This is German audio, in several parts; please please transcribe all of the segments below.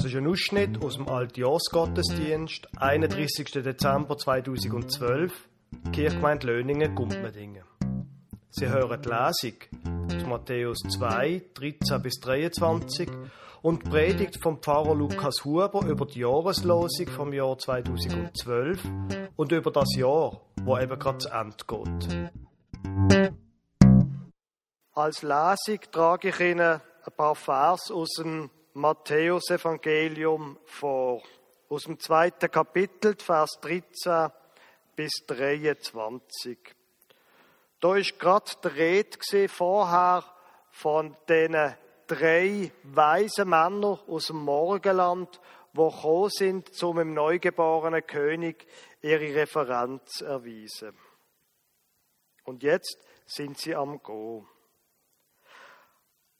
Das ist ein Ausschnitt aus dem Altjahrsgottesdienst, 31. Dezember 2012, Kirchgemeinde Löningen, Gumpmedingen. Sie hören die Lesung aus Matthäus 2, 13 bis 23 und die Predigt vom Pfarrer Lukas Huber über die Jahreslosung vom Jahr 2012 und über das Jahr, wo eben gerade zu Ende geht. Als Lesung trage ich Ihnen ein paar Vers aus dem Matthäus-Evangelium vor, aus dem zweiten Kapitel, Vers 13 bis 23. Da ist gerade die Rede vorher von den drei weisen Männern aus dem Morgenland, die gekommen sind, um dem neugeborenen König ihre Referenz zu erweisen. Und jetzt sind sie am Go.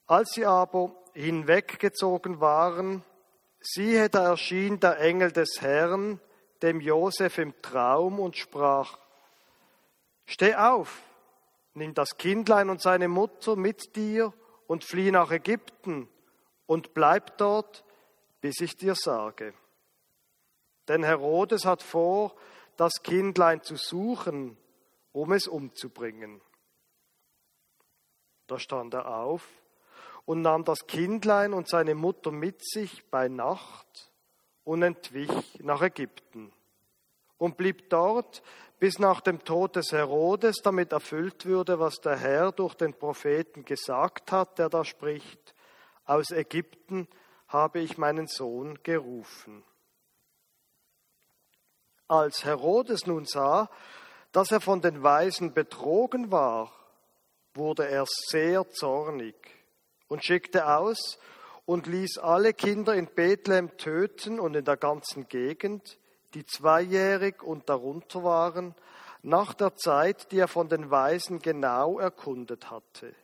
Als sie aber hinweggezogen waren, siehe, da erschien der Engel des Herrn dem Josef im Traum und sprach, Steh auf, nimm das Kindlein und seine Mutter mit dir und flieh nach Ägypten und bleib dort, bis ich dir sage. Denn Herodes hat vor, das Kindlein zu suchen, um es umzubringen. Da stand er auf und nahm das Kindlein und seine Mutter mit sich bei Nacht und entwich nach Ägypten und blieb dort bis nach dem Tod des Herodes, damit erfüllt würde, was der Herr durch den Propheten gesagt hat, der da spricht, aus Ägypten habe ich meinen Sohn gerufen. Als Herodes nun sah, dass er von den Weisen betrogen war, wurde er sehr zornig und schickte aus und ließ alle Kinder in Bethlehem töten und in der ganzen Gegend, die zweijährig und darunter waren, nach der Zeit, die er von den Weisen genau erkundet hatte.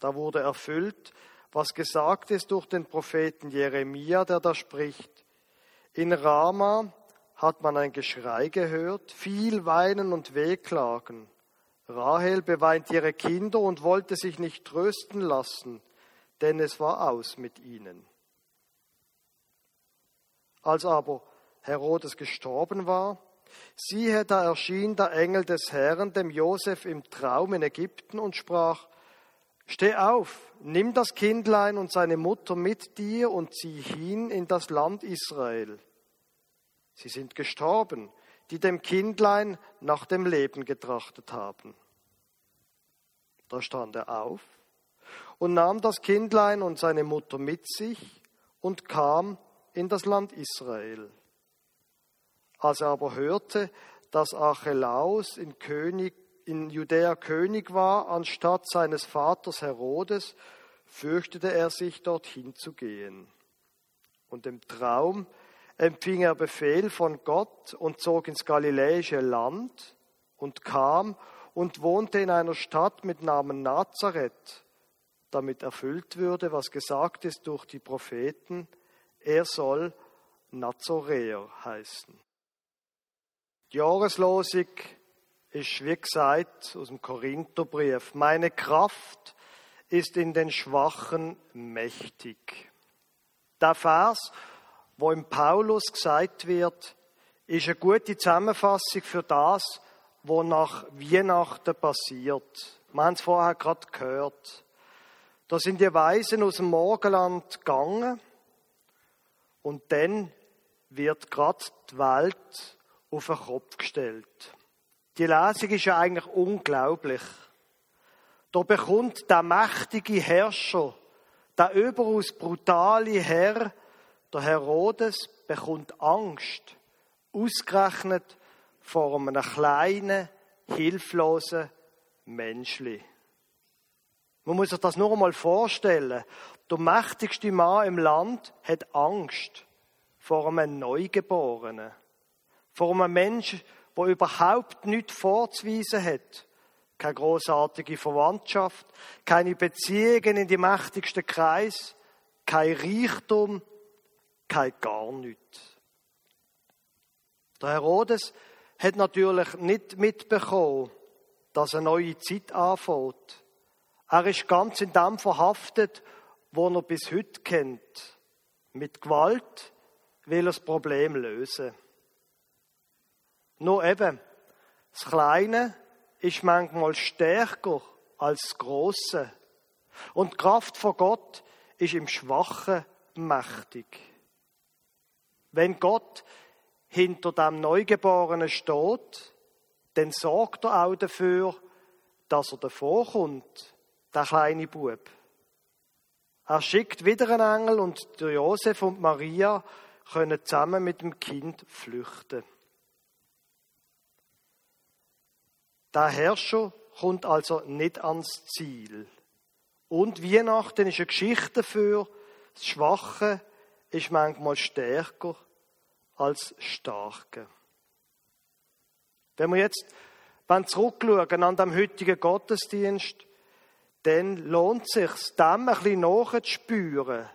Da wurde erfüllt, was gesagt ist durch den Propheten Jeremia, der da spricht. In Rama hat man ein Geschrei gehört, viel Weinen und Wehklagen. Rahel beweint ihre Kinder und wollte sich nicht trösten lassen, denn es war aus mit ihnen. Als aber Herodes gestorben war, siehe, da erschien der Engel des Herrn dem Josef im Traum in Ägypten und sprach, Steh auf, nimm das Kindlein und seine Mutter mit dir und zieh hin in das Land Israel. Sie sind gestorben, die dem Kindlein nach dem Leben getrachtet haben. Da stand er auf und nahm das Kindlein und seine Mutter mit sich und kam in das Land Israel. Als er aber hörte, dass Archelaus in, König, in Judäa König war, anstatt seines Vaters Herodes, fürchtete er sich, dorthin zu gehen. Und im Traum empfing er Befehl von Gott und zog ins galiläische Land und kam und wohnte in einer Stadt mit Namen Nazareth, damit erfüllt würde, was gesagt ist durch die Propheten, er soll Nazoräer heißen. Die Jahreslosung ist, wie gesagt, aus dem Korintherbrief. Meine Kraft ist in den Schwachen mächtig. Der Vers, wo im Paulus gesagt wird, ist eine gute Zusammenfassung für das, was nach Weihnachten passiert. Wir haben es vorher gerade gehört. Da sind die Weisen aus dem Morgenland gegangen und dann wird gerade die Welt auf den Kopf gestellt. Die Lesung ist ja eigentlich unglaublich. Da bekommt der mächtige Herrscher, der überaus brutale Herr, der Herodes, bekommt Angst, ausgerechnet vor einem kleinen, hilflosen Menschli. Man muss sich das nur einmal vorstellen. Der mächtigste Mann im Land hat Angst vor einem Neugeborenen. Vor einem Menschen, der überhaupt nichts vorzuweisen hat. Keine großartige Verwandtschaft, keine Beziehungen in die mächtigsten Kreis, kein Reichtum, kein gar nichts. Der Herodes hat natürlich nicht mitbekommen, dass eine neue Zeit anfängt. Er ist ganz in dem verhaftet, wo er bis heute kennt Mit Gewalt will er das Problem lösen. Nur eben, das Kleine ist manchmal stärker als das Große. Und die Kraft von Gott ist im Schwachen mächtig. Wenn Gott hinter dem Neugeborenen steht, dann sorgt er auch dafür, dass er davor kommt, der kleine Bub. Er schickt wieder einen Engel und Josef und Maria können zusammen mit dem Kind flüchten. Der Herrscher kommt also nicht ans Ziel. Und Weihnachten ist eine Geschichte dafür, das Schwache ist manchmal stärker als das Starke. Wenn wir jetzt zurückschauen an dem heutigen Gottesdienst, dann lohnt es sich, dem ein bisschen nachzuspüren.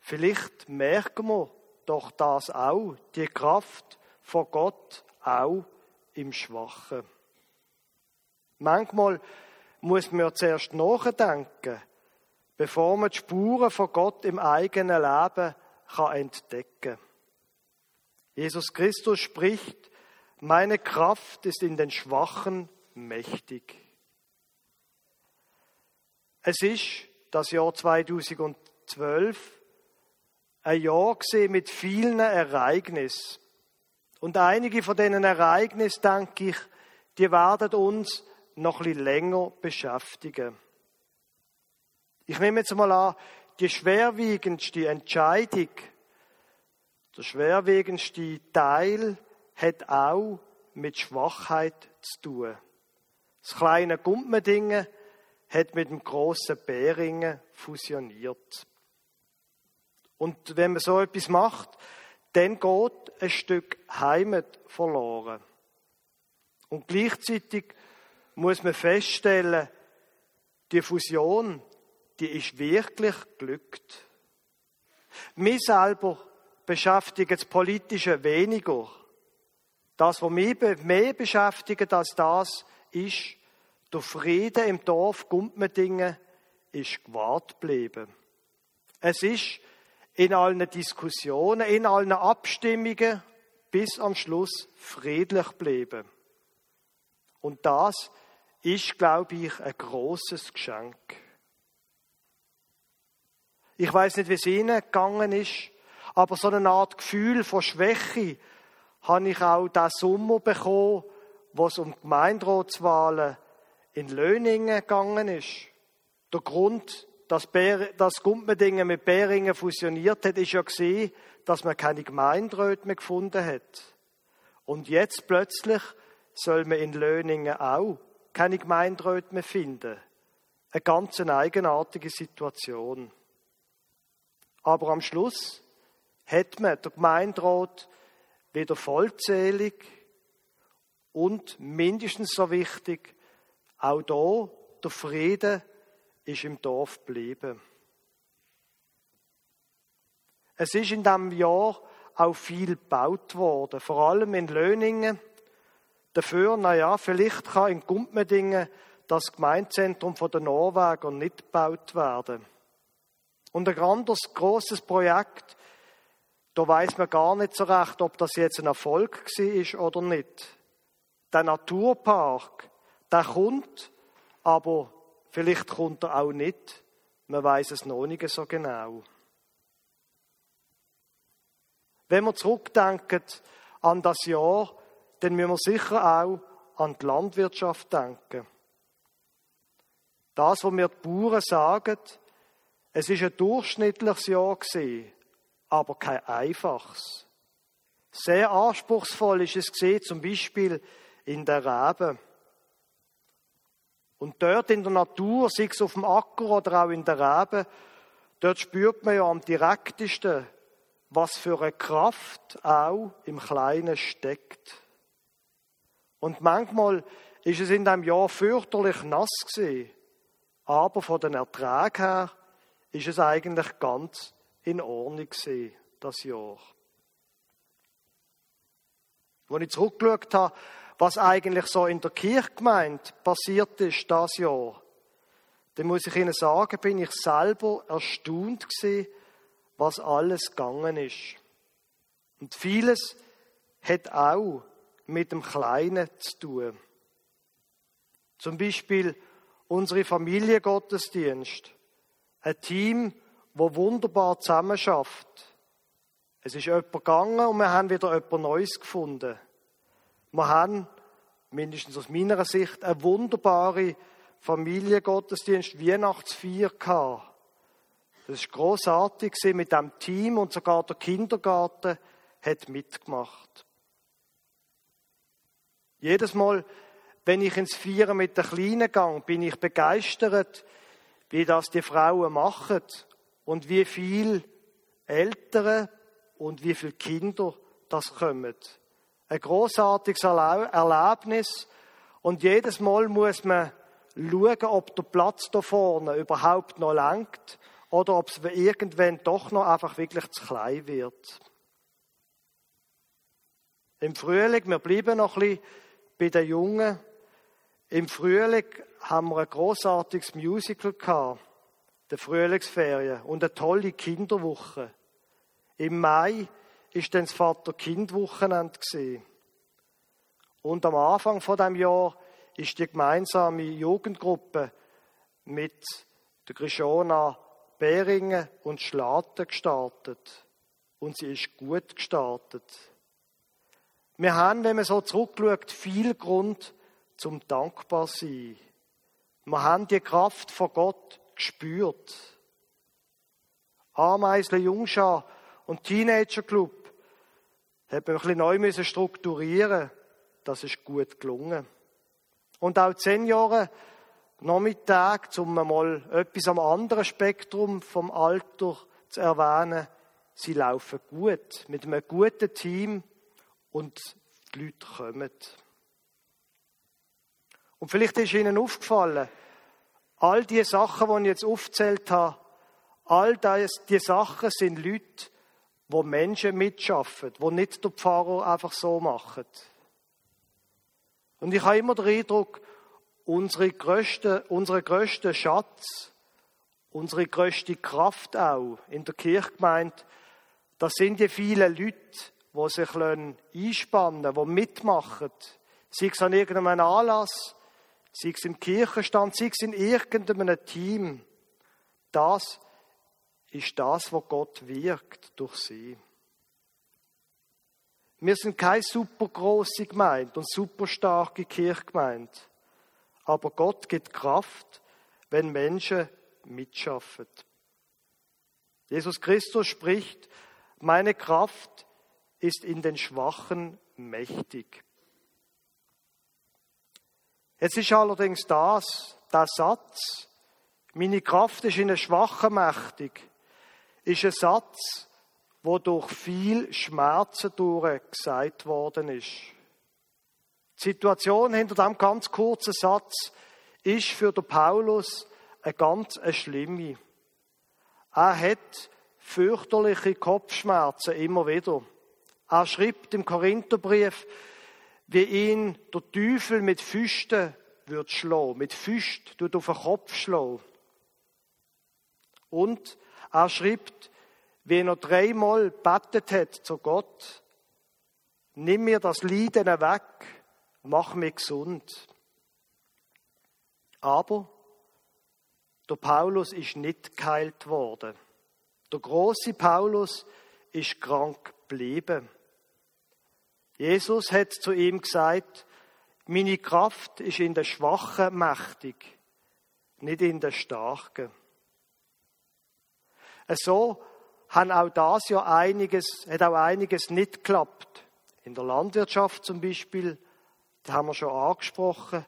Vielleicht merken wir doch das auch, die Kraft von Gott auch im Schwachen. Manchmal muss man zuerst nachdenken, bevor man die Spuren von Gott im eigenen Leben entdecken kann. Jesus Christus spricht, meine Kraft ist in den Schwachen mächtig. Es ist das Jahr 2012 ein Jahr mit vielen Ereignissen. Und einige von diesen Ereignissen, denke ich, die werden uns noch ein bisschen länger beschäftigen. Ich nehme jetzt mal an, die schwerwiegendste Entscheidung, der schwerwiegendste Teil hat auch mit Schwachheit zu tun. Das kleine Gumpmendingen hat mit dem großen Bäringen fusioniert. Und wenn man so etwas macht, dann geht ein Stück Heimat verloren. Und gleichzeitig muss man feststellen, die Fusion, die ist wirklich glückt. Mich selber beschäftigt das Politische weniger. Das, was mich mehr beschäftigt als das, ist, der Frieden im Dorf Gumpmendingen ist gewahrt geblieben. Es ist in allen Diskussionen, in allen Abstimmungen bis am Schluss friedlich geblieben. Und das ist, glaube ich, ein großes Geschenk. Ich weiß nicht, wie es Ihnen gegangen ist, aber so eine Art Gefühl von Schwäche habe ich auch diesen Sommer bekommen, wo es um Gemeinderatswahlen in Löningen gegangen ist. Der Grund, dass, Bär, dass Gumpmendingen mit Beringen fusioniert hat, ist ja gesehen, dass man keine Gemeinderäte mehr gefunden hat. Und jetzt plötzlich soll man in Löningen auch keine Gemeinderäte mehr finden. Eine ganz eigenartige Situation. Aber am Schluss hat man der Gemeinderat wieder vollzählig und mindestens so wichtig, auch da der Frieden ist im Dorf geblieben. Es ist in diesem Jahr auch viel gebaut worden, vor allem in Löningen. Dafür, naja, vielleicht kann in Gumpmedingen das Gemeinzentrum der Norweger nicht gebaut werden. Und ein anderes großes Projekt, da weiß man gar nicht so recht, ob das jetzt ein Erfolg ist oder nicht. Der Naturpark, der kommt, aber vielleicht kommt er auch nicht. Man weiß es noch nicht so genau. Wenn wir zurückdenken an das Jahr, dann müssen wir sicher auch an die Landwirtschaft denken. Das, was mir die Bauern sagen, es ist ein durchschnittliches Jahr gewesen, aber kein einfaches. Sehr anspruchsvoll ist es gesehen, zum Beispiel in der Rebe. Und dort in der Natur, sei es auf dem Acker oder auch in der Rebe, dort spürt man ja am direktesten, was für eine Kraft auch im Kleinen steckt. Und manchmal ist es in dem Jahr fürchterlich nass gewesen, aber von den Erträgen her ist es eigentlich ganz in Ordnung gewesen, das Jahr. Als ich zurückgeschaut habe, was eigentlich so in der Kirchgemeinde passiert ist das Jahr, dann muss ich Ihnen sagen, bin ich selber erstaunt gewesen, was alles gegangen ist. Und vieles hat auch mit dem Kleinen zu tun. Zum Beispiel unsere Familiengottesdienst. Ein Team, wo wunderbar zusammenschafft. Es ist jemand gegangen und wir haben wieder etwas Neues gefunden. Wir haben, mindestens aus meiner Sicht, eine wunderbare Familiengottesdienst, Weihnachtsfeier gehabt. Das ist großartig mit dem Team und sogar der Kindergarten hat mitgemacht. Jedes Mal, wenn ich ins Feiern mit der Kleinen gehe, bin ich begeistert, wie das die Frauen machen und wie viel Eltern und wie viele Kinder das kommen. Ein großartiges Erlebnis und jedes Mal muss man schauen, ob der Platz da vorne überhaupt noch langt oder ob es irgendwann doch noch einfach wirklich zu klein wird. Im Frühling, wir bleiben noch ein bisschen bei den Jungen. Im Frühling haben wir ein großartiges Musical gehabt, der Frühlingsferien und eine tolle Kinderwoche. Im Mai ist dann das Vater-Kind-Wochenende Und am Anfang von dem Jahr ist die gemeinsame Jugendgruppe mit der Grishona Beringen und Schlaten gestartet. Und sie ist gut gestartet. Wir haben, wenn man so zurückschaut, viel Grund zum dankbar sein. Wir haben die Kraft von Gott gespürt. Ameisle Jungschar und Teenager Club hat man ein bisschen neu strukturieren. Das ist gut gelungen. Und auch zehn Jahre Nachmittag, um mal etwas am anderen Spektrum vom Alter zu erwähnen, sie laufen gut, mit einem guten Team und die Leute kommen. Und vielleicht ist Ihnen aufgefallen, all die Sachen, die ich jetzt aufgezählt habe, all diese Sachen sind Leute, wo Menschen mitschaffen, wo nicht der Pfarrer einfach so macht. Und ich habe immer den Eindruck, unsere größte, unsere größte Schatz, unsere größte Kraft auch in der Kirchgemeinde, das sind die vielen Leute, die sich einspannen die mitmachen, sei es an irgendeinem Anlass, sei es im Kirchenstand, sei es in irgendeinem Team. Das ist das, was Gott wirkt durch sie. Wir sind keine super große Gemeinde und super starke Kirchgemeinde. Aber Gott gibt Kraft, wenn Menschen mitschaffen. Jesus Christus spricht, meine Kraft ist in den Schwachen mächtig. Jetzt ist allerdings das, der Satz, meine Kraft ist in den Schwachen mächtig, ist ein Satz, wo durch viel Schmerzen durch gesagt worden ist. Die Situation hinter diesem ganz kurzen Satz ist für den Paulus eine ganz eine schlimme. Er hat fürchterliche Kopfschmerzen immer wieder. Er schreibt im Korintherbrief, wie ihn der Teufel mit Füsten wird schlagen, mit Füst tut auf den Kopf schlagen. Und er schreibt, wie er dreimal bettet hat zu Gott, nimm mir das Leiden weg, mach mich gesund. Aber der Paulus ist nicht geheilt worden. Der große Paulus ist krank geblieben. Jesus hat zu ihm gesagt, meine Kraft ist in der Schwachen mächtig, nicht in der Starken. So haben auch das ja einiges, hat auch einiges nicht geklappt. In der Landwirtschaft zum Beispiel das haben wir schon angesprochen.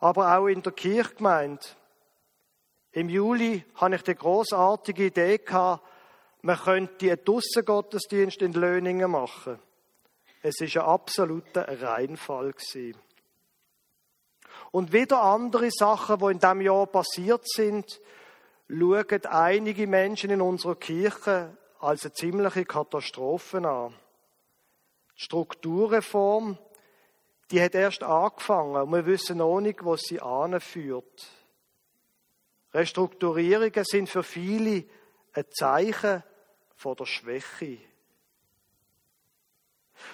Aber auch in der Kirchgemeinde. Im Juli hatte ich die großartige Idee man könnte einen Dussengottesdienst in Löningen machen. Es ist ein absoluter Reinfall gewesen. Und wieder andere Sachen, die in diesem Jahr passiert sind, schauen einige Menschen in unserer Kirche als eine ziemliche Katastrophe an. Die Strukturreform, die hat erst angefangen und wir wissen noch nicht, wo sie anführt. Restrukturierungen sind für viele ein Zeichen vor der Schwäche.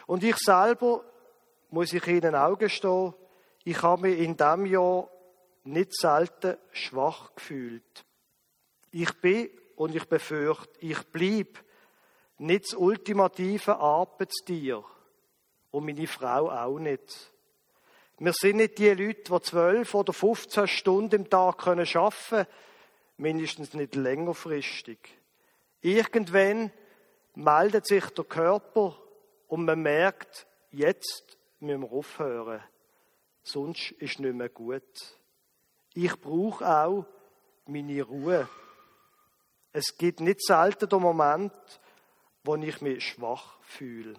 Und ich selber, muss ich Ihnen auch gestehen, ich habe mich in diesem Jahr nicht selten schwach gefühlt. Ich bin und ich befürchte, ich blieb nicht das ultimative Arbeitstier und meine Frau auch nicht. Wir sind nicht die Leute, die zwölf oder 15 Stunden im Tag arbeiten können, mindestens nicht längerfristig. Irgendwann meldet sich der Körper und man merkt, jetzt müssen wir aufhören. Sonst ist nicht mehr gut. Ich brauche auch meine Ruhe. Es gibt nicht selten den Moment, wo ich mich schwach fühle.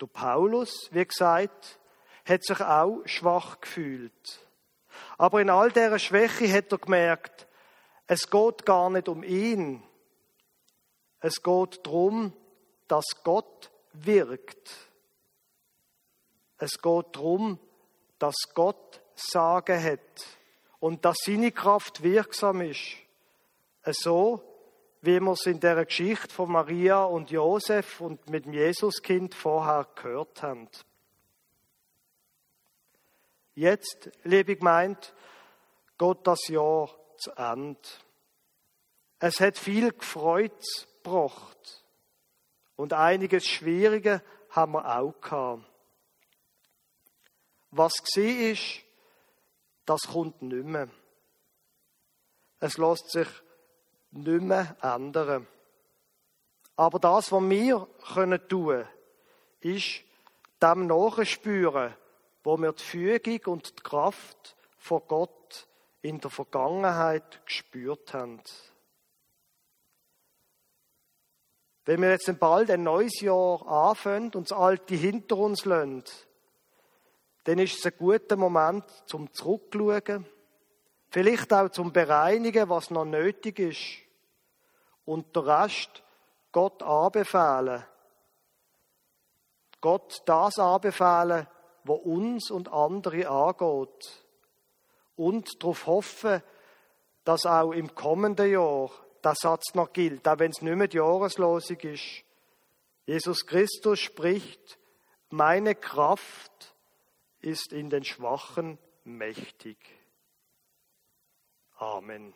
Der Paulus, wie gesagt, hat sich auch schwach gefühlt. Aber in all dieser Schwäche hat er gemerkt, es geht gar nicht um ihn. Es geht darum, dass Gott wirkt. Es geht darum, dass Gott Sagen hat und dass seine Kraft wirksam ist. So, wie wir es in der Geschichte von Maria und Josef und mit dem Jesuskind vorher gehört haben. Jetzt, liebe Gemeinde, geht das Jahr zu Ende. Es hat viel gefreut gebracht. Und einiges Schwierige haben wir auch gehabt. Was war, ist, das kommt nicht mehr. Es lässt sich nicht mehr ändern. Aber das, was wir können tun, ist dem nachspüren, wo wir die Fügung und die Kraft von Gott in der Vergangenheit gespürt haben. Wenn wir jetzt bald ein neues Jahr anfangen und das alte hinter uns lassen, dann ist es ein guter Moment zum Zurückschauen, vielleicht auch zum Bereinigen, was noch nötig ist und der Rest Gott anbefehlen. Gott das anbefehlen, was uns und andere angeht. Und darauf hoffen, dass auch im kommenden Jahr der Satz noch gilt, auch wenn es nicht mehr die Jahreslosung ist. Jesus Christus spricht, meine Kraft ist in den Schwachen mächtig. Amen.